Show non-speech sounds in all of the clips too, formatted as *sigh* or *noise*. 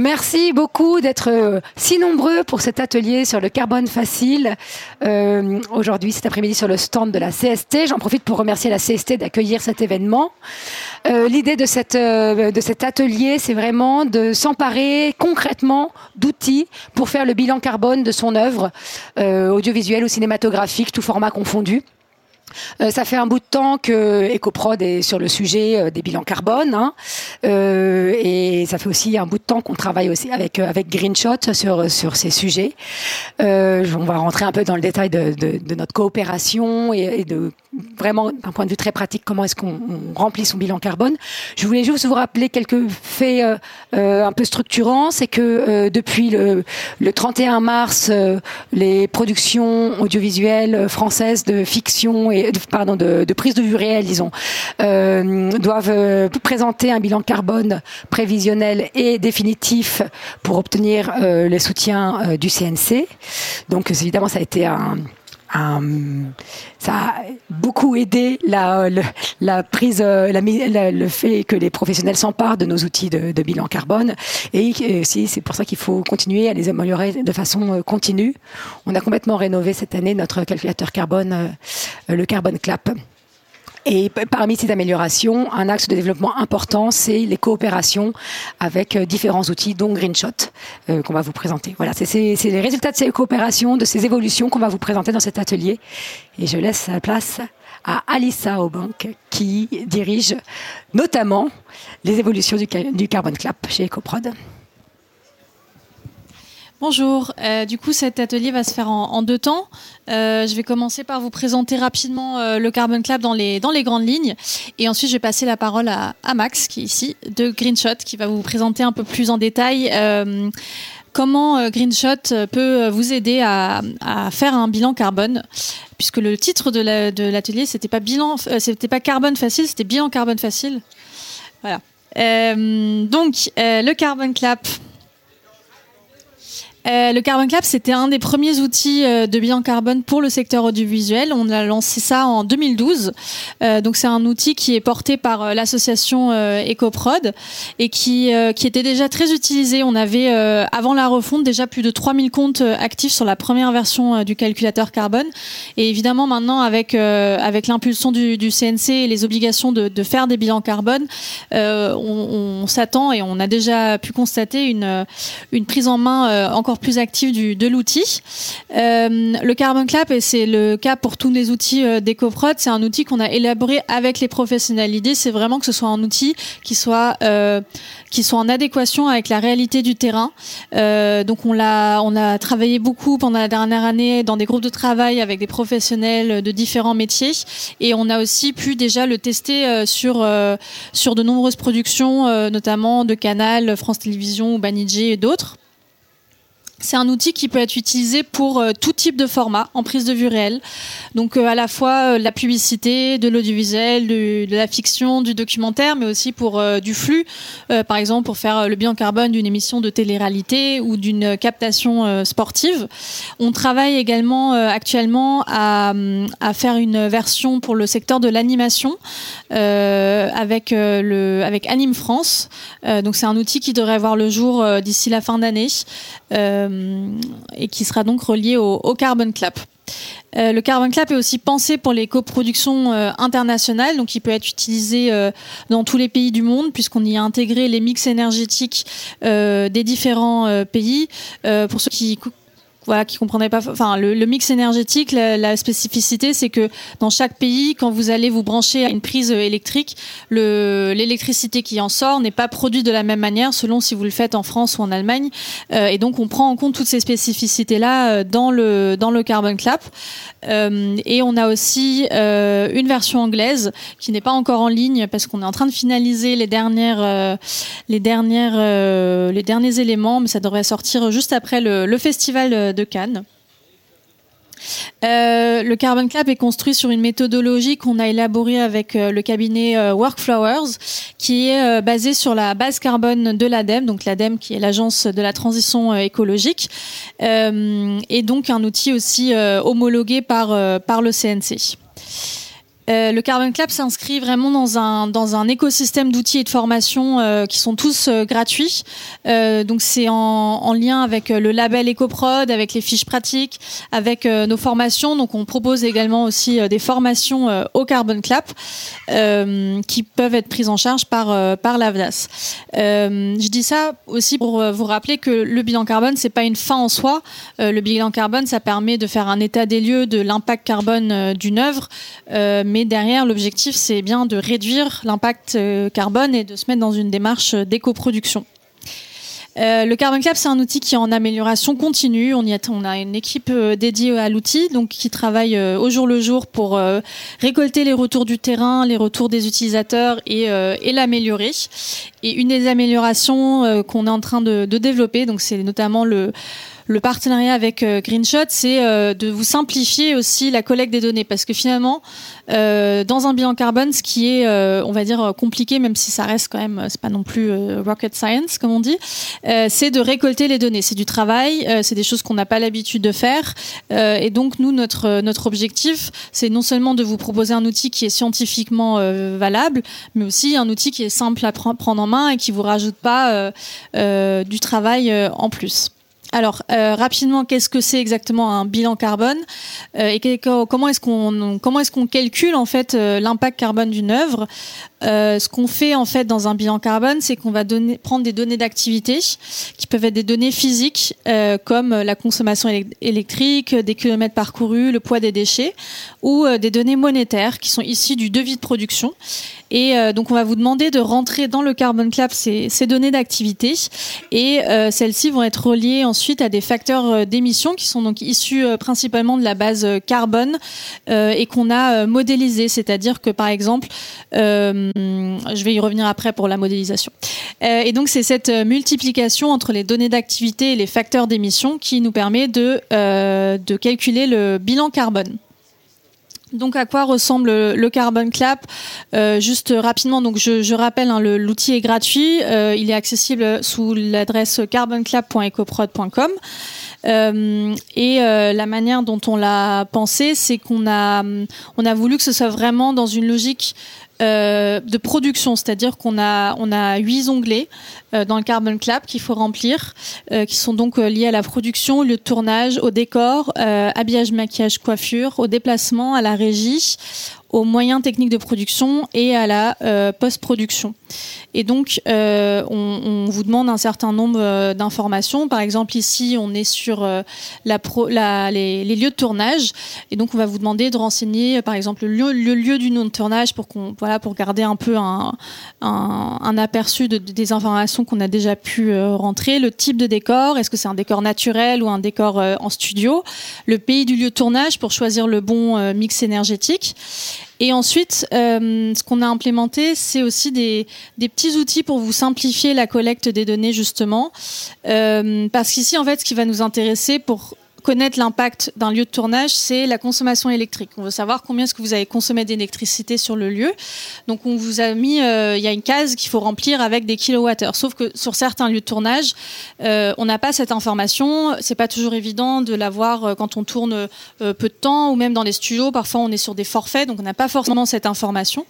Merci beaucoup d'être euh, si nombreux pour cet atelier sur le carbone facile. Euh, Aujourd'hui, cet après-midi, sur le stand de la CST. J'en profite pour remercier la CST d'accueillir cet événement. Euh, L'idée de, de cet atelier, c'est vraiment de s'emparer concrètement d'outils pour faire le bilan carbone de son œuvre, audiovisuelle ou cinématographique, tout format confondu. Euh, ça fait un bout de temps que EcoProd est sur le sujet euh, des bilans carbone, hein. euh, et ça fait aussi un bout de temps qu'on travaille aussi avec avec Greenshot sur sur ces sujets. On va rentrer un peu dans le détail de, de, notre coopération et, et de vraiment d'un point de vue très pratique comment est-ce qu'on on remplit son bilan carbone. Je voulais juste vous rappeler quelques faits un peu structurants, c'est que depuis le, le 31 mars, les productions audiovisuelles françaises de fiction et de, pardon de, prise de vue réelle, disons, euh, doivent euh, présenter un bilan carbone prévisionnel et définitif pour obtenir euh, le soutien euh, du CNC. Donc évidemment, ça a été un ça a beaucoup aidé la, la prise, euh, le fait que les professionnels s'emparent de nos outils de, bilan carbone. Et euh, si c'est pour ça qu'il faut continuer à les améliorer de façon euh, continue. On a complètement rénové cette année notre calculateur carbone, euh, le Carbon Clap. Et parmi ces améliorations, un axe de développement important, c'est les coopérations avec euh, différents outils, dont Greenshot, euh, qu'on va vous présenter. Voilà, c'est- les résultats de ces coopérations, de ces évolutions qu'on va vous présenter dans cet atelier. Et je laisse la place à Alissa Aubank, qui dirige notamment les évolutions du, du Carbon Clap chez EcoProd. Bonjour, Euh, du coup cet atelier va se faire en, deux temps. Euh, je vais commencer par vous présenter rapidement euh, le Carbon Club dans les, grandes lignes. Et ensuite je vais passer la parole à, Max qui est ici de Greenshot qui va vous présenter un peu plus en détail comment Greenshot peut vous aider à, faire un bilan carbone. Puisque le titre de la- de l'atelier c'était pas bilan c'était pas carbone facile c'était bilan carbone facile. Voilà. Donc le Carbon Clap euh, le Carbon Clap, c'était un des premiers outils euh, de bilan carbone pour le secteur audiovisuel. On a lancé ça en 2012. Euh, donc c'est un outil qui est porté par l'association EcoProd et qui, était déjà très utilisé. On avait, avant la refonte, déjà plus de 3000 comptes actifs sur la première version du calculateur carbone. Et évidemment, maintenant, avec, l'impulsion du, CNC et les obligations de, faire des bilans carbone, on, s'attend et on a déjà pu constater une, une prise en main euh, plus active de l'outil. Euh, le Carbon Clap, et c'est le cas pour tous les outils euh, c'est un outil qu'on a élaboré avec les professionnels. L'idée, c'est vraiment que ce soit un outil qui soit, euh, qui soit en adéquation avec la réalité du terrain. Euh, donc, on l'a, on a travaillé beaucoup pendant la dernière année dans des groupes de travail avec des professionnels de différents métiers, et on a aussi pu déjà le tester sur sur de nombreuses productions, notamment de Canal, France Télévisions Banijé et d'autres. C'est un outil qui peut être utilisé pour euh, tout type de format en prise de vue réelle. Donc euh, à la fois euh, la publicité, de l'audiovisuel, de la fiction, du documentaire, mais aussi pour du flux. Par exemple pour faire le bilan carbone d'une émission de télé-réalité ou d'une captation sportive. On travaille également actuellement à, hum, à faire une version pour le secteur de l'animation avec avec Anime France. Donc c'est un outil qui devrait voir le jour d'ici la fin d'année et qui sera donc relié au, Carbon Clap. Euh, le Carbon Clap est aussi pensé pour les coproductions euh, internationales, donc il peut être utilisé euh, dans tous les pays du monde puisqu'on y a intégré les mix énergétiques euh, des différents euh, pays. Euh, pour ceux qui voilà, qui comprendraient pas, enfin, le, le mix énergétique, la, la spécificité, c'est que dans chaque pays, quand vous allez vous brancher à une prise électrique, le, l'électricité qui en sort n'est pas produite de la même manière selon si vous le faites en France ou en Allemagne. Euh, et donc, on prend en compte toutes ces spécificités-là euh, dans le, dans le Carbon Clap. Euh, et on a aussi euh, une version anglaise qui n'est pas encore en ligne parce qu'on est en train de finaliser les dernières, euh, les dernières, euh, les derniers éléments, mais ça devrait sortir juste après le, le festival de Cannes. Euh, le Carbon Clap est construit sur une méthodologie qu'on a élaborée avec euh, le cabinet euh, Workflowers, qui est basée sur la base carbone de l'ADEME, donc l'ADEME qui est l'agence de la transition écologique, et donc un outil aussi homologué par, par le CNC. Euh, le Carbon Club s'inscrit vraiment dans un, dans un écosystème d'outils et de formation euh, qui sont tous euh, gratuits. donc c'est en, en, lien avec le label EcoProd, avec les fiches pratiques, avec nos formations. Donc on propose également aussi des formations au Carbon Clap qui peuvent être prises en charge par, par l'AVDAS. je dis ça aussi pour vous rappeler que le bilan carbone, c'est pas une fin en soi. le bilan carbone, ça permet de faire un état des lieux de l'impact carbone d'une œuvre mais derrière, l'objectif, c'est bien de réduire l'impact euh, carbone et de se mettre dans une démarche d'éco-production. Euh, le Carbon Club, c'est un outil qui est en amélioration continue. On, a, une équipe euh, dédiée à l'outil, donc qui travaille au jour le jour pour récolter les retours du terrain, les retours des utilisateurs et, et l'améliorer. Et une des améliorations qu'on est en train de, de développer, donc c'est notamment le le partenariat avec euh, Greenshot, c'est euh, de vous simplifier aussi la collecte des données, parce que finalement, euh, dans un bilan carbone, ce qui est, on va dire, compliqué, même si ça reste quand même, c'est pas non plus rocket science comme on dit, c'est de récolter les données. C'est du travail, c'est des choses qu'on n'a pas l'habitude de faire, et donc nous, notre notre objectif, c'est non seulement de vous proposer un outil qui est scientifiquement valable, mais aussi un outil qui est simple à prendre en main et qui vous rajoute pas du travail en plus. Alors euh, rapidement, qu'est-ce que c'est exactement un bilan carbone euh, et comment est-ce qu'on est-ce calcule en fait euh, l'impact carbone d'une œuvre Ce qu'on fait en fait dans un bilan carbone, c'est qu'on va donner, prendre des données d'activité qui peuvent être des données physiques comme la consommation électrique, des kilomètres parcourus, le poids des déchets, ou des données monétaires qui sont issues du devis de production. Et donc on va vous demander de rentrer dans le Carbon Club ces, ces données d'activité et celles-ci vont être reliées en ensuite à des facteurs euh, d'émission qui sont donc issus euh, principalement de la base euh, carbone et qu'on a modélisé, c'est-à-dire que par exemple, je vais y revenir après pour la modélisation. et donc c'est cette multiplication entre les données d'activité et les facteurs d'émission qui nous permet de, de calculer le bilan carbone. Donc à quoi ressemble le Carbon Clap Juste rapidement, donc je, rappelle, hein, l'outil est gratuit, il est accessible sous l'adresse carbonclap.ecoprod.com. Euh, et euh, la manière dont on l'a pensé, c'est qu'on a, on a voulu que ce soit vraiment dans une logique euh, de production, c'est-à-dire qu'on a on a huit onglets euh, dans le Carbon Clap qu'il faut remplir, euh, qui sont donc liés à la production, le tournage, au décor, habillage, maquillage, coiffure, au déplacement, à la régie, aux moyens techniques de production et à la euh, post-production. Et donc, euh, on, on, vous demande un certain nombre euh, d'informations. Par exemple, ici, on est sur la pro, la, les, les, lieux de tournage, et donc on va vous demander de renseigner, par exemple, le lieu, le lieu du nom de tournage pour qu'on, voilà, pour garder un peu un, un, un aperçu de, des informations qu'on a déjà pu rentrer. Le type de décor, est-ce que c'est un décor naturel ou un décor en studio? Le pays du lieu de tournage pour choisir le bon mix énergétique. Et ensuite, euh, ce qu'on a implémenté, c'est aussi des, petits outils pour vous simplifier la collecte des données, justement. Euh, parce qu'ici, en fait, ce qui va nous intéresser pour connaître l'impact d'un lieu de tournage, c'est la consommation électrique. On veut savoir combien est-ce que vous avez consommé d'électricité sur le lieu. Donc on vous a mis, euh, il y a une case qu'il faut remplir avec des kilowattheures. Sauf que sur certains lieux de tournage, euh, on n'a pas cette information. C'est pas toujours évident de l'avoir euh, quand on tourne peu de temps ou même dans les studios. Parfois on est sur des forfaits, donc on n'a pas forcément cette information.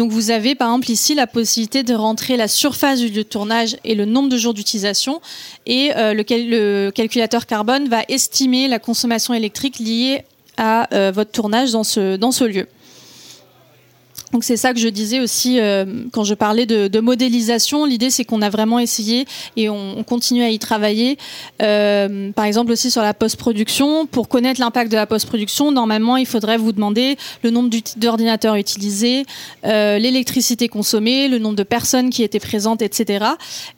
Donc vous avez par exemple ici la possibilité de rentrer la surface du lieu de tournage et le nombre de jours d'utilisation et euh, le, calculateur carbone va estimer la consommation électrique liée à euh, votre tournage dans ce lieu. Donc c'est ça que je disais aussi euh, quand je parlais de, modélisation. L'idée c'est qu'on a vraiment essayé et on, on continue à y travailler. Euh, par exemple aussi sur la post-production. Pour connaître l'impact de la post-production, normalement il faudrait vous demander le nombre d'ordinateurs utilisés, euh, l'électricité consommée, le nombre de personnes qui étaient présentes, etc.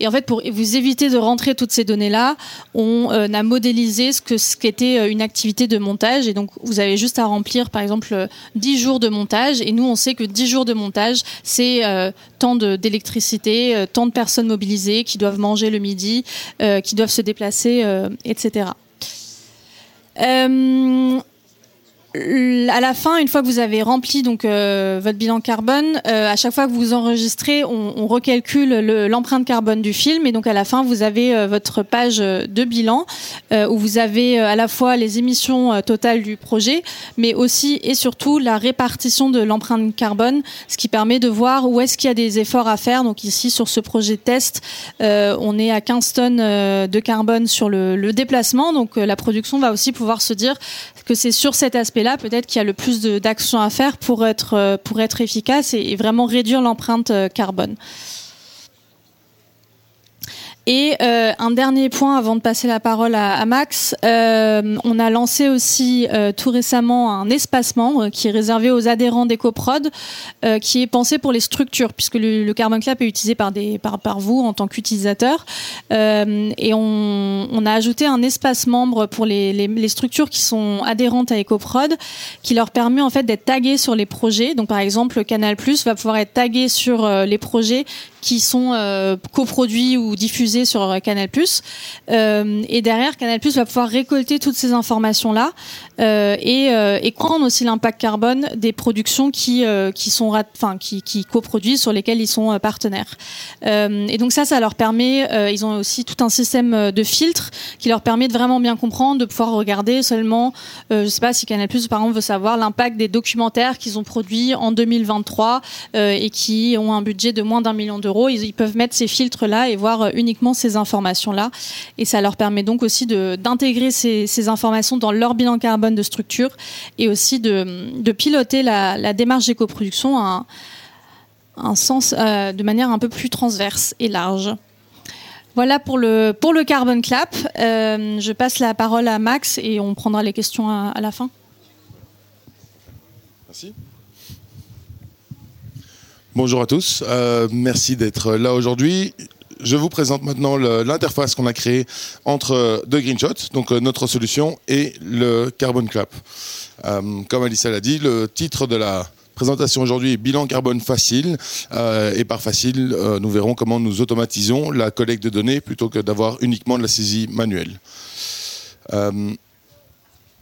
Et en fait pour vous éviter de rentrer toutes ces données-là, on euh, a modélisé ce que ce qu'était une activité de montage. Et donc vous avez juste à remplir par exemple 10 jours de montage. Et nous on sait que 10 jours de montage, c'est euh, tant d'électricité, euh, tant de personnes mobilisées qui doivent manger le midi, euh, qui doivent se déplacer, etc. à la fin, une fois que vous avez rempli donc euh, votre bilan carbone, euh, à chaque fois que vous enregistrez, on, on recalcule l'empreinte carbone du film et donc à la fin vous avez euh, votre page de bilan où vous avez à la fois les émissions totales du projet, mais aussi et surtout la répartition de l'empreinte carbone, ce qui permet de voir où est-ce qu'il y a des efforts à faire. Donc ici sur ce projet test, on est à 15 tonnes de carbone sur le, le déplacement, donc la production va aussi pouvoir se dire que c'est sur cet aspect-là peut-être qu'il y a le plus d'actions à faire pour être, euh, pour être efficace et vraiment réduire l'empreinte euh, carbone. Et euh, un dernier point avant de passer la parole à, Max, euh, on a lancé aussi euh, tout récemment un espace membre qui est réservé aux adhérents d'EcoProd, qui est pensé pour les structures, puisque le, Carbon Clap est utilisé par, vous en tant qu'utilisateur. et on, a ajouté un espace membre pour les, les, structures qui sont adhérentes à EcoProd, qui leur permet en fait d'être tagués sur les projets. Donc par exemple, Canal Plus va pouvoir être tagué sur les projets qui sont coproduits ou diffusés sur euh, Canal+. Euh, et derrière, Canal+ va pouvoir récolter toutes ces informations-là euh, et, euh, prendre aussi l'impact carbone des productions qui, qui sont, enfin, qui, qui coproduisent sur lesquelles ils sont partenaires. et donc ça, ça leur permet. ils ont aussi tout un système de filtres qui leur permet de vraiment bien comprendre, de pouvoir regarder seulement. je sais pas si Canal+ par exemple veut savoir l'impact des documentaires qu'ils ont produits en 2023 et qui ont un budget de moins d'un million d'euros ils, peuvent mettre ces filtres-là et voir euh, ces informations-là. Et ça leur permet donc aussi d'intégrer ces, informations dans leur bilan carbone de structure et aussi de, piloter la, démarche d'éco-production à un, sens, euh, de manière un peu plus transverse et large. Voilà pour le, pour le Carbon Clap. Euh, je passe la parole à Max et on prendra les questions à la fin. Merci. Bonjour à tous, euh, merci d'être là aujourd'hui. Je vous présente maintenant l'interface qu'on a créée entre The Greenshot, donc euh, notre solution, et le Carbon Clap. Euh, comme Alicia l'a dit, le titre de la présentation aujourd'hui est bilan carbone facile. et par facile, nous verrons comment nous automatisons la collecte de données plutôt que d'avoir uniquement de la saisie manuelle.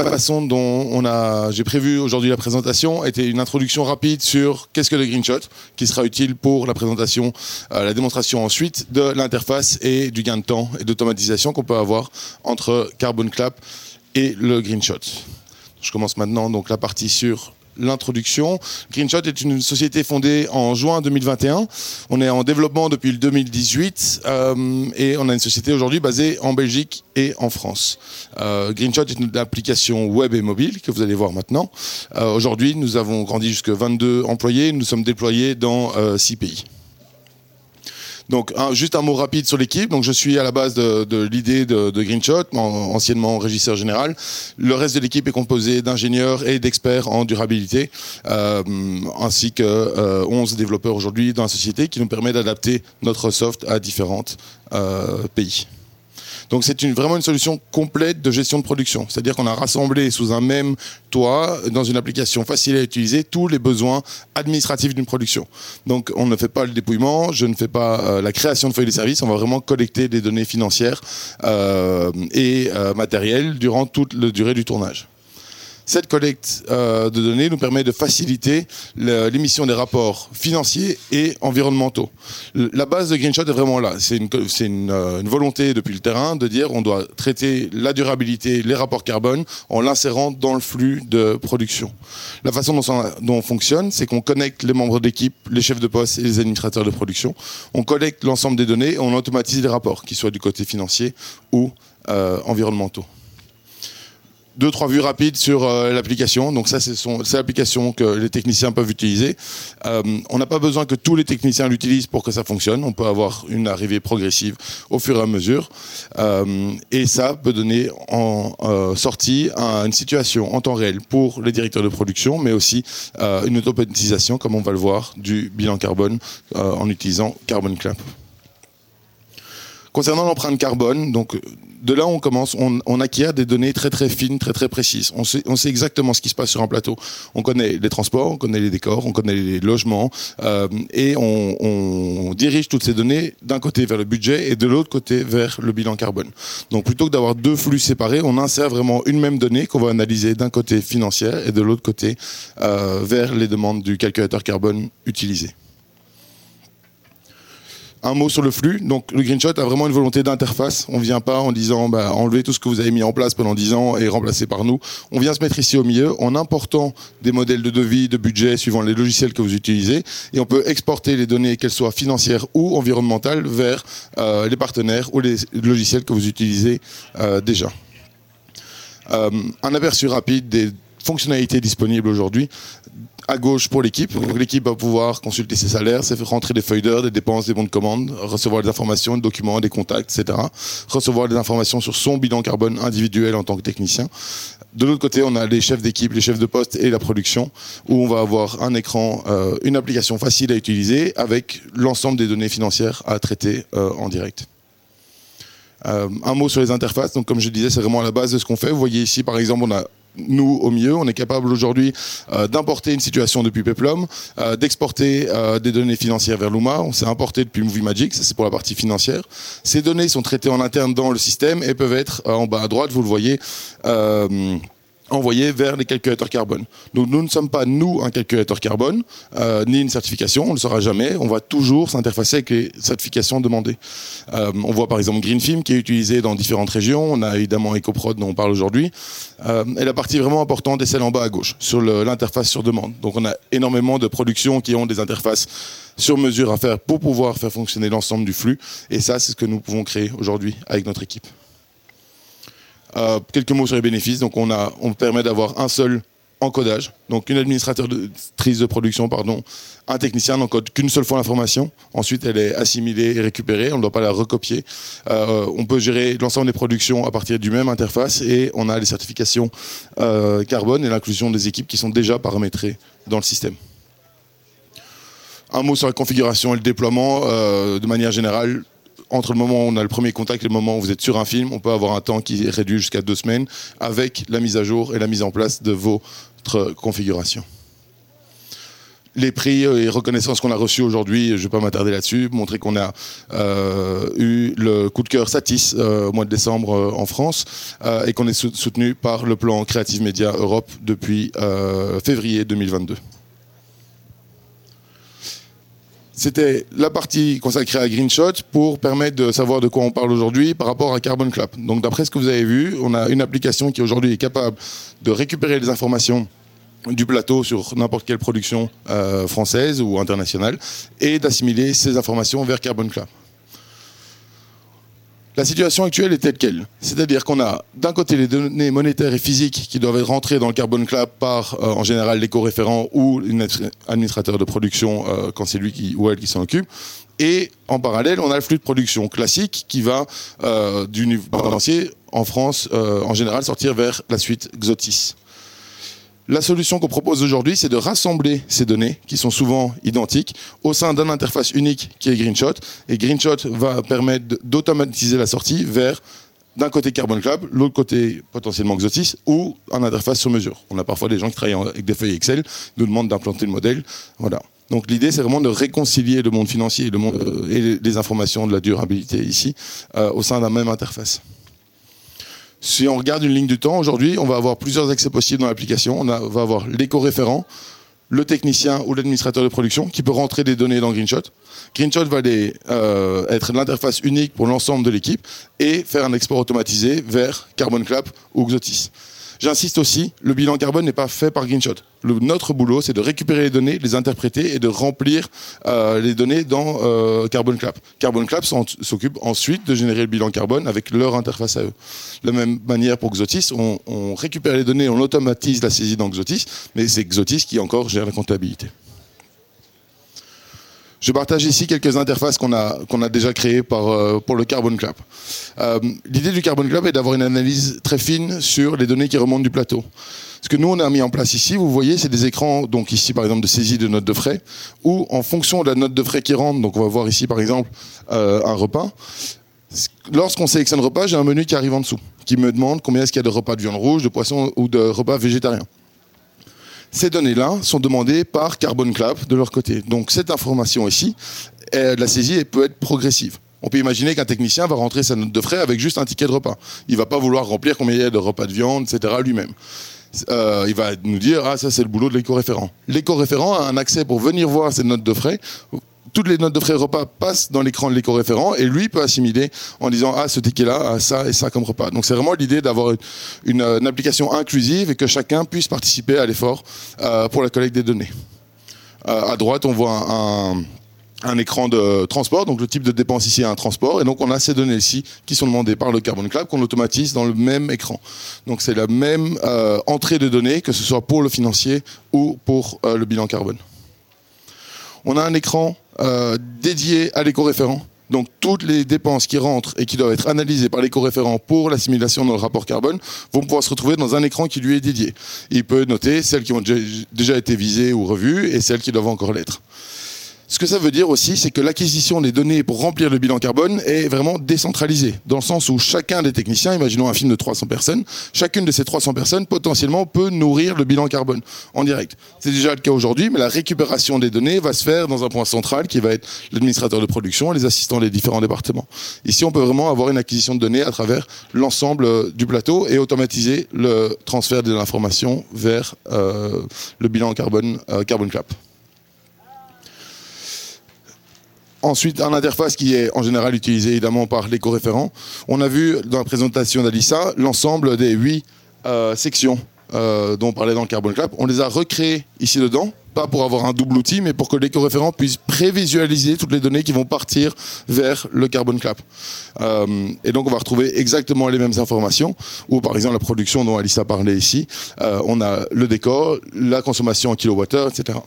La façon dont on a, j'ai prévu aujourd'hui la présentation était une introduction rapide sur qu'est-ce que le Greenshot, qui sera utile pour la présentation, euh, la démonstration ensuite de l'interface et du gain de temps et d'automatisation qu'on peut avoir entre Carbon Clap et le Greenshot. Je commence maintenant donc la partie sur l'introduction. Greenshot est une société fondée en juin 2021. On est en développement depuis le 2018 euh, et on a une société aujourd'hui basée en Belgique et en France. Euh, Greenshot est une application web et mobile que vous allez voir maintenant. Euh, aujourd'hui, nous avons grandi jusqu'à 22 employés. Nous sommes déployés dans 6 pays. Donc, juste un mot rapide sur l'équipe. Donc, je suis à la base de, l'idée de, Greenshot, anciennement régisseur général. Le reste de l'équipe est composé d'ingénieurs et d'experts en durabilité, euh, ainsi que euh, 11 développeurs aujourd'hui dans la société qui nous permet d'adapter notre soft à différents euh, pays. Donc c'est une, vraiment une solution complète de gestion de production. C'est-à-dire qu'on a rassemblé sous un même toit, dans une application facile à utiliser, tous les besoins administratifs d'une production. Donc on ne fait pas le dépouillement, je ne fais pas euh, la création de feuilles de service, on va vraiment collecter des données financières euh, et euh, matérielles durant toute la durée du tournage. Cette collecte euh, de données nous permet de faciliter l'émission des rapports financiers et environnementaux. La base de Greenshot est vraiment là. C'est une, euh, une, volonté depuis le terrain de dire on doit traiter la durabilité, les rapports carbone en l'insérant dans le flux de production. La façon dont, dont on fonctionne, c'est qu'on connecte les membres d'équipe, les chefs de poste et les administrateurs de production. On collecte l'ensemble des données et on automatise les rapports, qu'ils soient du côté financier ou euh, environnementaux deux trois vues rapides sur euh, l'application. Donc ça, c'est l'application que les techniciens peuvent utiliser. Euh, on n'a pas besoin que tous les techniciens l'utilisent pour que ça fonctionne. On peut avoir une arrivée progressive au fur et à mesure. Euh, et ça peut donner en sortie une situation en temps réel pour les directeurs de production, mais aussi une automatisation, comme on va le voir, du bilan carbone en utilisant Carbon Clap. Concernant l'empreinte carbone, donc de là, on commence, on, acquiert des données très très fines, très très précises. On sait, exactement ce qui se passe sur un plateau. On connaît les transports, on connaît les décors, on connaît les logements, euh, et on, on, dirige toutes ces données d'un côté vers le budget et de l'autre côté vers le bilan carbone. Donc plutôt que d'avoir deux flux séparés, on insère vraiment une même donnée qu'on va analyser d'un côté financière et de l'autre côté euh, vers les demandes du calculateur carbone utilisé. Un mot sur le flux. Donc, le Greenshot a vraiment une volonté d'interface. On vient pas en disant, bah, enlevez tout ce que vous avez mis en place pendant 10 ans et remplacez par nous. On vient se mettre ici au milieu en important des modèles de devis, de budget suivant les logiciels que vous utilisez. Et on peut exporter les données, qu'elles soient financières ou environnementales, vers euh, les partenaires ou les logiciels que vous utilisez euh, déjà. Euh, un aperçu rapide des fonctionnalités disponibles aujourd'hui à gauche pour l'équipe. L'équipe va pouvoir consulter ses salaires, rentrer des feuilles d'heure, des dépenses, des bons de commande, recevoir des informations, des documents, des contacts, etc. Recevoir des informations sur son bilan carbone individuel en tant que technicien. De l'autre côté, on a les chefs d'équipe, les chefs de poste et la production, où on va avoir un écran, euh, une application facile à utiliser avec l'ensemble des données financières à traiter euh, en direct. Euh, un mot sur les interfaces. Donc, comme je disais, c'est vraiment à la base de ce qu'on fait. Vous voyez ici, par exemple, on a nous, au mieux, on est capable aujourd'hui euh, d'importer une situation depuis Peplum, euh, d'exporter euh, des données financières vers Luma. On s'est importé depuis Movie Magic, ça c'est pour la partie financière. Ces données sont traitées en interne dans le système et peuvent être en bas à droite, vous le voyez envoyés vers les calculateurs carbone. Donc nous ne sommes pas, nous, un calculateur carbone, euh, ni une certification, on ne le sera jamais. On va toujours s'interfacer avec les certifications demandées. Euh, on voit par exemple Greenfilm qui est utilisé dans différentes régions. On a évidemment EcoProd dont on parle aujourd'hui. Euh, et la partie vraiment importante est celle en bas à gauche, sur l'interface sur demande. Donc on a énormément de productions qui ont des interfaces sur mesure à faire pour pouvoir faire fonctionner l'ensemble du flux. Et ça, c'est ce que nous pouvons créer aujourd'hui avec notre équipe. Euh, quelques mots sur les bénéfices. Donc, on, permet d'avoir un seul encodage. Donc, une administratrice de production, pardon, un technicien n'encode qu'une seule fois l'information. Ensuite, elle est assimilée et récupérée. On ne doit pas la recopier. Euh, on peut gérer l'ensemble des productions à partir du même interface et on a les certifications euh, carbone et l'inclusion des équipes qui sont déjà paramétrées dans le système. Un mot sur la configuration et le déploiement. de manière générale, entre le moment où on a le premier contact et le moment où vous êtes sur un film, on peut avoir un temps qui est réduit jusqu'à deux semaines avec la mise à jour et la mise en place de votre configuration. Les prix et reconnaissances qu'on a reçus aujourd'hui, je ne vais pas m'attarder là-dessus, montrer qu'on a euh, eu le coup de cœur Satis euh, au mois de décembre euh, en France et qu'on est soutenu par le plan Creative Media Europe depuis février 2022. C'était la partie consacrée à Greenshot pour permettre de savoir de quoi on parle aujourd'hui par rapport à Carbon Clap. Donc d'après ce que vous avez vu, on a une application qui aujourd'hui est capable de récupérer les informations du plateau sur n'importe quelle production euh, française ou internationale et d'assimiler ces informations vers Carbon Clap. La situation actuelle est telle qu'elle. C'est-à-dire qu'on a d'un côté les données monétaires et physiques qui doivent être rentrées dans le Carbon Club par, euh, en général, l'éco-référent ou l'administrateur de production euh, quand c'est lui ou elle qui s'en occupe. Et en parallèle, on a le flux de production classique qui va euh, du niveau en France, en général, sortir vers la suite Xotis. La solution qu'on propose aujourd'hui, c'est de rassembler ces données, qui sont souvent identiques, au sein d'une interface unique qui est Greenshot. Et Greenshot va permettre d'automatiser la sortie vers d'un côté Carbon Club, l'autre côté potentiellement Xotis, ou en interface sur mesure. On a parfois des gens qui travaillent avec des feuilles Excel, nous demandent d'implanter le modèle. Voilà. Donc l'idée, c'est vraiment de réconcilier le monde financier et, euh, les informations de la durabilité ici euh, au sein d'un même interface. Si on regarde une ligne du temps, aujourd'hui, on va avoir plusieurs accès possibles dans l'application. On va avoir l'éco-référent, le technicien ou l'administrateur de production qui peut rentrer des données dans Greenshot. Greenshot va euh, être l'interface unique pour l'ensemble de l'équipe et faire un export automatisé vers Carbon Clap ou Xotis. J'insiste aussi, le bilan carbone n'est pas fait par Greenshot. notre boulot, c'est de récupérer les données, les interpréter et de remplir euh, les données dans euh, Carbon Clap. Carbon Clap s'occupe ensuite de générer le bilan carbone avec leur interface à eux. De la même manière pour Xotis, on, on récupère les données, on automatise la saisie dans Xotis, mais c'est Xotis qui encore gère la comptabilité. Je partage ici quelques interfaces qu'on a, qu'on a déjà créées par, euh, pour le Carbon Club. Euh, l'idée du Carbon Club est d'avoir une analyse très fine sur les données qui remontent du plateau. Ce que nous, on a mis en place ici, vous voyez, c'est des écrans, donc ici par exemple de saisie de notes de frais, où en fonction de la note de frais qui rentre, donc on va voir ici par exemple euh, un repas, Lorsqu'on sélectionne repas, j'ai un menu qui arrive en dessous, qui me demande combien est-ce qu'il y a de repas de viande rouge, de poisson ou de repas végétariens. Ces données-là sont demandées par Carbon Club de leur côté. Donc cette information ici, la saisie peut être progressive. On peut imaginer qu'un technicien va rentrer sa note de frais avec juste un ticket de repas. Il va pas vouloir remplir combien il y a de repas de viande, etc. lui-même. Euh, il va nous dire ah ça c'est le boulot de l'éco-référent. L'éco-référent a un accès pour venir voir ces notes de frais. Toutes les notes de frais repas passent dans l'écran de l'éco-référent et lui peut assimiler en disant ah ce ticket-là a ça et ça comme repas. Donc c'est vraiment l'idée d'avoir une, application inclusive et que chacun puisse participer à l'effort euh, pour la collecte des données. Euh, à droite on voit un écran de transport, donc le type de dépense ici est un transport, et donc on a ces données ici qui sont demandées par le Carbon Club qu'on automatise dans le même écran. Donc c'est la même euh, entrée de données, que ce soit pour le financier ou pour euh, le bilan carbone. On a un écran euh, dédié à l'éco-référent, donc toutes les dépenses qui rentrent et qui doivent être analysées par l'éco-référent pour l'assimilation dans le rapport carbone vont pouvoir se retrouver dans un écran qui lui est dédié. Il peut noter celles qui ont déjà été visées ou revues et celles qui doivent encore l'être. Ce que ça veut dire aussi, c'est que l'acquisition des données pour remplir le bilan carbone est vraiment décentralisée, dans le sens où chacun des techniciens, imaginons un film de 300 personnes, chacune de ces 300 personnes potentiellement peut nourrir le bilan carbone en direct. C'est déjà le cas aujourd'hui, mais la récupération des données va se faire dans un point central qui va être l'administrateur de production, les assistants des différents départements. Ici, on peut vraiment avoir une acquisition de données à travers l'ensemble euh, du plateau et automatiser le transfert de l'information vers euh, le bilan carbone, euh, Carbon Cap. Ensuite, un interface qui est en général utilisé évidemment par l'éco-référent. On a vu dans la présentation d'Alissa l'ensemble des huit euh, sections euh, dont on parlait dans le Carbon Club. On les a recréées ici dedans, pas pour avoir un double outil, mais pour que l'éco-référent puisse prévisualiser toutes les données qui vont partir vers le Carbon Club. Euh, et donc on va retrouver exactement les mêmes informations, ou par exemple la production dont Alissa parlait ici, on a le décor, la consommation en kilowattheure, etc.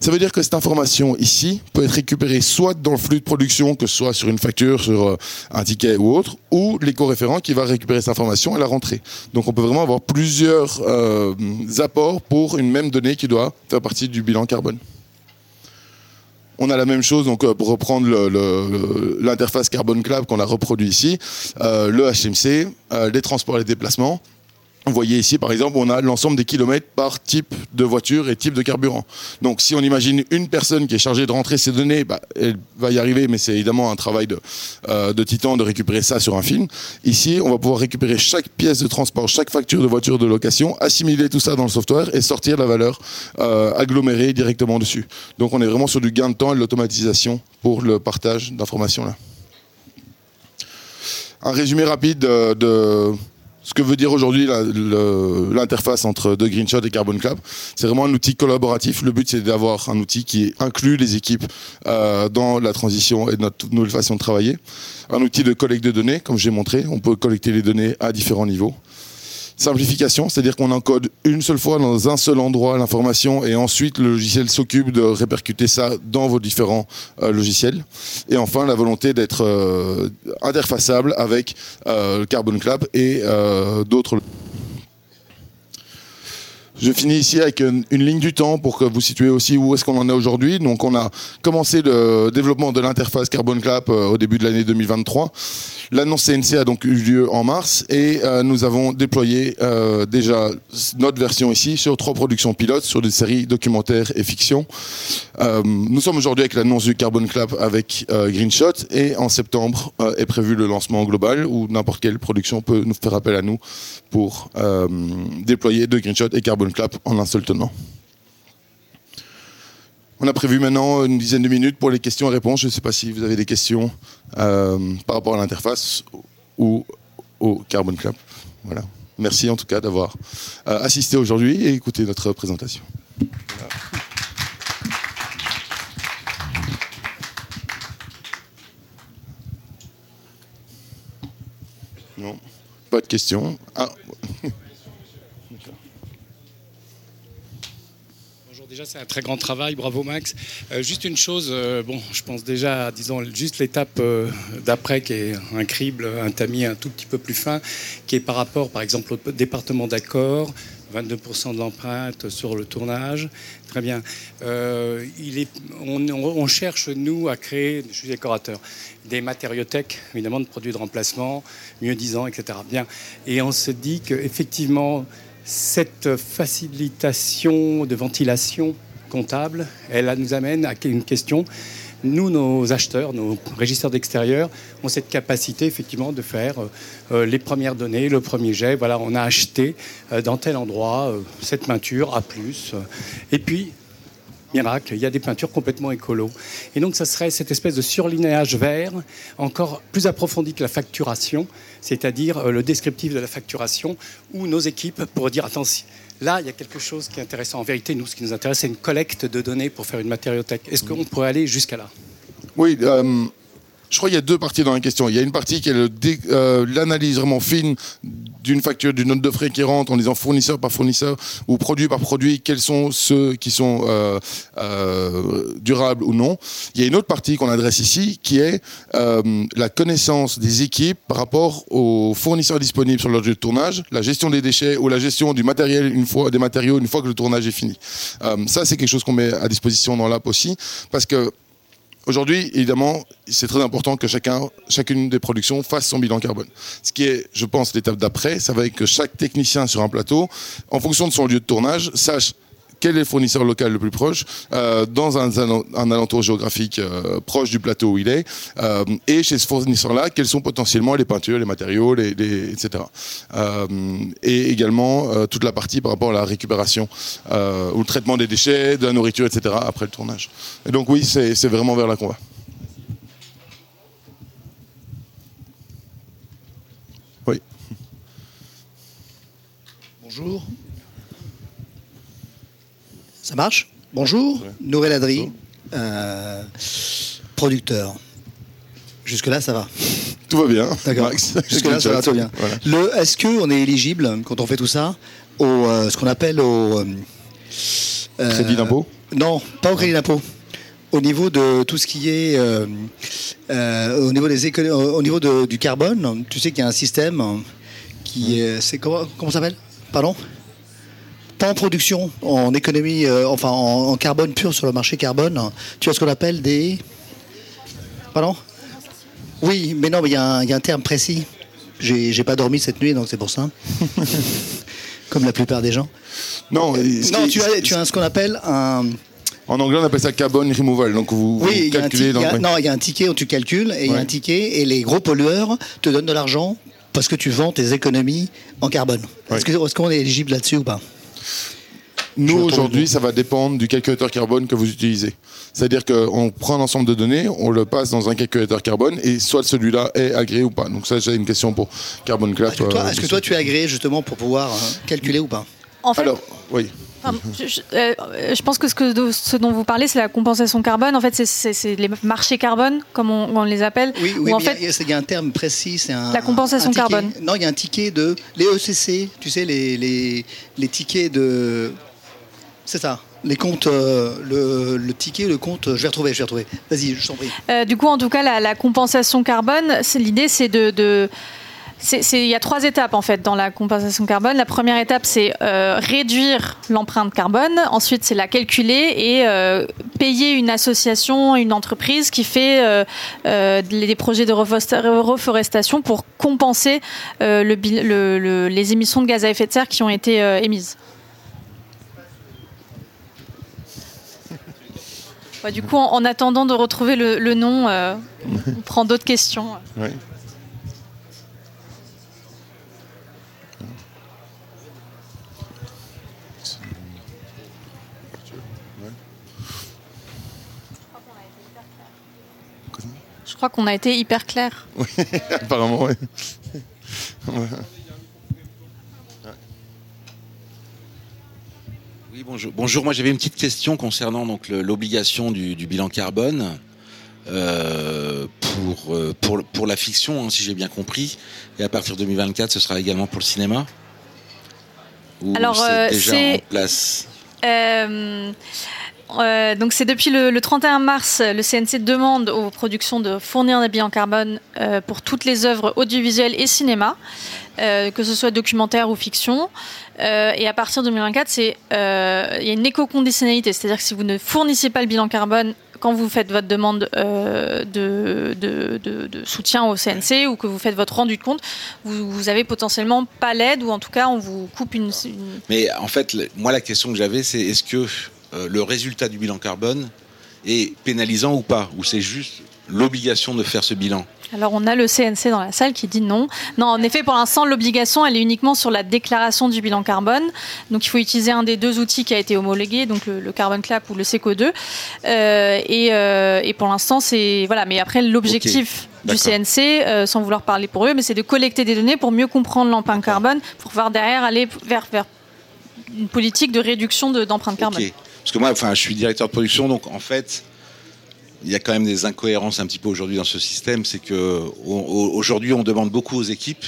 Ça veut dire que cette information ici peut être récupérée soit dans le flux de production, que ce soit sur une facture, sur euh, un ticket ou autre, ou l'éco-référent qui va récupérer cette information et la rentrer. Donc on peut vraiment avoir plusieurs euh, apports pour une même donnée qui doit faire partie du bilan carbone. On a la même chose donc euh, pour reprendre l'interface Carbon Club qu'on a reproduit ici, le HMC, les transports et les déplacements. Vous voyez ici, par exemple, on a l'ensemble des kilomètres par type de voiture et type de carburant. Donc, si on imagine une personne qui est chargée de rentrer ces données, bah, elle va y arriver, mais c'est évidemment un travail de, euh, de titan de récupérer ça sur un film. Ici, on va pouvoir récupérer chaque pièce de transport, chaque facture de voiture de location, assimiler tout ça dans le software et sortir la valeur euh, agglomérée directement dessus. Donc, on est vraiment sur du gain de temps et de l'automatisation pour le partage d'informations là. Un résumé rapide de ce que veut dire aujourd'hui l'interface entre The Green Shot et Carbon Club. C'est vraiment un outil collaboratif. Le but, c'est d'avoir un outil qui inclut les équipes euh, dans la transition et notre nouvelle façon de travailler. Un outil de collecte de données, comme j'ai montré. On peut collecter les données à différents niveaux. Simplification, c'est-à-dire qu'on encode une seule fois dans un seul endroit l'information et ensuite le logiciel s'occupe de répercuter ça dans vos différents euh, logiciels. Et enfin, la volonté d'être euh, interfaçable avec euh, Carbon Club et d'autres. Je finis ici avec une, ligne du temps pour que vous situez aussi où est-ce qu'on en est aujourd'hui. Donc on a commencé le développement de l'interface Carbon Clap euh, au début de l'année 2023. L'annonce CNC a donc eu lieu en mars et euh, nous avons déployé euh, déjà notre version ici sur trois productions pilotes sur des séries documentaires et fiction. nous sommes aujourd'hui avec l'annonce du Carbon Clap avec Greenshot et en septembre est prévu le lancement global où n'importe quelle production peut nous faire appel à nous pour déployer de Greenshot et Carbon clap en un seul tenant. On a prévu maintenant une dizaine de minutes pour les questions et réponses. Je ne sais pas si vous avez des questions euh, par rapport à l'interface ou au Carbon Club. Merci en tout cas d'avoir euh, assisté aujourd'hui et écouté notre présentation. Non, pas de questions. Ah. *laughs* C'est un très grand travail. Bravo, Max. Euh, juste une chose, euh, bon, je pense déjà, disons, juste l'étape euh, d'après qui est un crible, un tamis un tout petit peu plus fin, qui est par rapport, par exemple, au département d'accord, 22% de l'empreinte sur le tournage. Très bien. On, cherche, nous, à créer, je suis décorateur, des matériothèques, évidemment, de produits de remplacement, mieux disant, etc. Bien. Et on se dit qu'effectivement, cette facilitation de ventilation comptable, elle nous amène à une question nous, nos acheteurs, nos régisseurs d'extérieur, ont cette capacité effectivement de faire euh, euh, les premières données, le premier jet. Voilà, on a acheté euh, dans tel endroit cette peinture à plus. et puis, miracle, il y a des peintures complètement écolo. Et donc, ça serait cette espèce de surlinéage vert, encore plus approfondi que la facturation, c'est-à-dire le descriptif de la facturation, où nos équipes pourraient dire attention, Là, il y a quelque chose qui est intéressant. En vérité, nous, ce qui nous intéresse, c'est une collecte de données pour faire une matériothèque. Est-ce qu'on pourrait aller jusqu'à là? Oui, euh, je crois qu'il y a deux parties dans la question. Il y a une partie qui est euh, l'analyse vraiment fine d'une facture, d'une note de frais qui rentre en disant fournisseur par fournisseur ou produit par produit, quels sont ceux qui sont euh, euh, durables ou non. Il y a une autre partie qu'on adresse ici qui est la connaissance des équipes par rapport aux fournisseurs disponibles sur leur lieu de tournage, la gestion des déchets ou la gestion du matériel une fois, des matériaux une fois que le tournage est fini. ça, c'est quelque chose qu'on met à disposition dans l'app aussi parce que Aujourd'hui, évidemment, c'est très important que chacun, chacune des productions fasse son bilan carbone. Ce qui est, je pense, l'étape d'après, ça va être que chaque technicien sur un plateau, en fonction de son lieu de tournage, sache quel est le fournisseur local le plus proche, euh, dans un, un, alentour géographique euh, proche du plateau où il est, euh, et chez ce fournisseur-là, quelles sont potentiellement les peintures, les matériaux, etc. et également toute la partie par rapport à la récupération ou le traitement des déchets, de la nourriture, etc. après le tournage. Et donc oui, c'est vraiment vers là qu'on va. Oui. Bonjour. Ça marche Bonjour, Nourel Adri, euh, producteur. Jusque-là, ça va. Tout va bien. D'accord. Jusque-là, ça va tout bien. Est-ce qu'on est éligible, quand on fait tout ça, au, euh, ce qu'on appelle au. Euh, crédit d'impôt Non, pas au crédit d'impôt. Au niveau de tout ce qui est. au niveau, des au niveau du carbone, tu sais qu'il y a un système qui. est. C'est comment, comment ça s'appelle? Pardon? En production, en économie, euh, enfin en, carbone pur sur le marché carbone, tu as ce qu'on appelle des. Pardon Oui, mais non, mais il y, a un terme précis. J'ai pas dormi cette nuit, donc c'est pour ça. *laughs* Comme la plupart des gens. Non, non tu, as, tu as ce qu'on appelle un. En anglais, on appelle ça carbone removal. Donc vous, oui, calculez. non, il y a un ticket où tu calcules et il y a un ticket et les gros pollueurs te donnent de l'argent parce que tu vends tes économies en carbone. Est-ce qu'on est éligible là-dessus ou pas? Nous, aujourd'hui, ça va dépendre du calculateur carbone que vous utilisez. C'est-à-dire qu'on prend un ensemble de données, on le passe dans un calculateur carbone, et soit celui-là est agréé ou pas. Donc ça, j'ai une question pour Carbon Class. Est-ce que, toi, tu es agréé justement pour pouvoir euh, calculer ou pas? En fait, Alors, oui. Euh, je, pense que ce, que ce, dont vous parlez, c'est la compensation carbone. En fait, c'est les marchés carbone, comme on, les appelle. Oui, oui en fait, il y, a un terme précis. C'est la compensation carbone. Non, il y a un ticket de les ECC. Tu sais, les, les, les tickets de c'est ça. Les comptes, euh, le, ticket, le compte, je vais retrouver, je vais retrouver. Vas-y, je t'en prie. Euh, du coup, en tout cas, la, compensation carbone, l'idée, c'est de, il y a trois étapes en fait dans la compensation carbone. La première étape, c'est euh, réduire l'empreinte carbone. Ensuite, c'est la calculer et payer une association, une entreprise qui fait des projets de reforestation pour compenser les émissions de gaz à effet de serre qui ont été émises. du coup, en, attendant de retrouver le, nom, euh, on prend d'autres questions. Crois qu'on a été hyper clair. *laughs* Oui, apparemment, oui. bonjour. Bonjour, moi j'avais une petite question concernant donc l'obligation du, bilan carbone. Euh, pour, euh, pour, pour la fiction, hein, si j'ai bien compris. Et à partir de 2024, ce sera également pour le cinéma? Ou Alors, c'est euh, déjà en place? Donc c'est depuis le, 31 mars, le CNC demande aux productions de fournir des bilans carbone pour toutes les œuvres audiovisuelles et cinéma. que ce soit documentaire ou fiction. et à partir de 2024, c'est il y a une éco-conditionnalité, c'est-à-dire que si vous ne fournissez pas le bilan carbone quand vous faites votre demande euh, de, soutien au CNC ou que vous faites votre rendu de compte, vous, vous avez potentiellement pas l'aide ou en tout cas on vous coupe une. Mais en fait, moi la question que j'avais, c'est est-ce que euh, le résultat du bilan carbone est pénalisant ou pas Ou c'est juste l'obligation de faire ce bilan alors on a le CNC dans la salle qui dit non. Non, en effet, pour l'instant, l'obligation, elle est uniquement sur la déclaration du bilan carbone. Donc il faut utiliser un des deux outils qui a été homologué, donc le, Carbon Clap ou le CECO2. Euh, euh, et, pour l'instant, c'est voilà. Mais après, l'objectif du CNC, euh, sans vouloir parler pour eux, mais c'est de collecter des données pour mieux comprendre l'empreinte carbone, pour pouvoir derrière aller vers, vers une politique de réduction d'empreinte carbone. Parce que moi, enfin, je suis directeur de production, donc en fait, il y a quand même des incohérences un petit peu aujourd'hui dans ce système. C'est que aujourd'hui, on demande beaucoup aux équipes.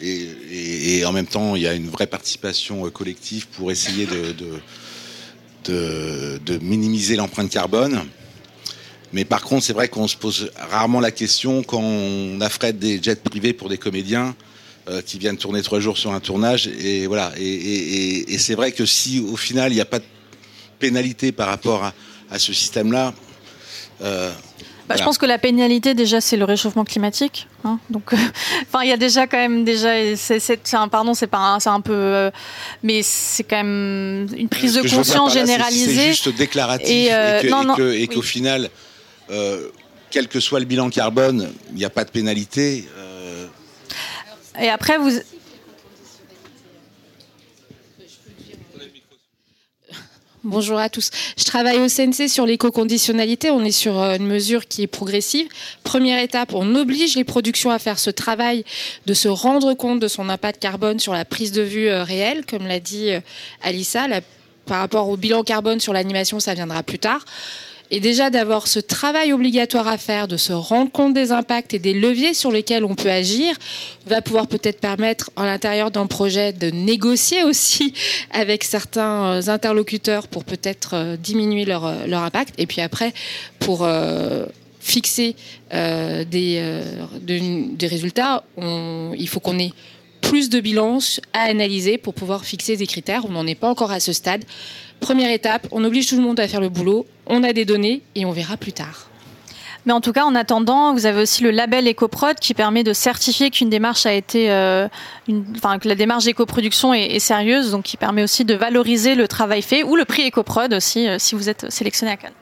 Et, en même temps, il y a une vraie participation euh, collective pour essayer de, minimiser l'empreinte carbone. Mais par contre, c'est vrai qu'on se pose rarement la question quand on affrète des jets privés pour des comédiens euh, qui viennent tourner trois jours sur un tournage. Et voilà. Et, c'est vrai que si au final il n'y a pas de pénalité par rapport à, à ce système-là, euh, bah, Je pense que la pénalité déjà c'est le réchauffement climatique. Hein. donc, euh, *laughs* enfin, il y a déjà quand même déjà, c'est un pardon, c'est pas, c'est un peu, euh, mais c'est quand même une prise de conscience généralisée. C'est juste déclaratif et, qu'au final, quel que soit le bilan carbone, il n'y a pas de pénalité. Et après, vous, Bonjour à tous. Je travaille au CNC sur l'éco-conditionnalité. On est sur euh, une mesure qui est progressive. Première étape, on oblige les productions à faire ce travail de se rendre compte de son impact carbone sur la prise de vue euh, réelle, comme l'a dit euh, Alissa. par rapport au bilan carbone sur l'animation, ça viendra plus tard. Et déjà d'avoir ce travail obligatoire à faire, de se rendre compte des impacts et des leviers sur lesquels on peut agir, va pouvoir peut-être permettre à l'intérieur d'un projet de négocier aussi *laughs* avec certains euh, interlocuteurs pour peut-être euh, diminuer leur, euh, leur impact. Et puis après, pour fixer des, résultats, il faut qu'on ait plus de bilans à analyser pour pouvoir fixer des critères. On n'en est pas encore à ce stade. Première étape, on oblige tout le monde à faire le boulot, on a des données et on verra plus tard. Mais en tout cas, en attendant, vous avez aussi le label EcoProd qui permet de certifier qu'une démarche a été, euh, enfin que la démarche d'éco-production est, sérieuse, donc qui permet aussi de valoriser le travail fait ou le prix EcoProd aussi euh, si vous êtes sélectionné à Cannes.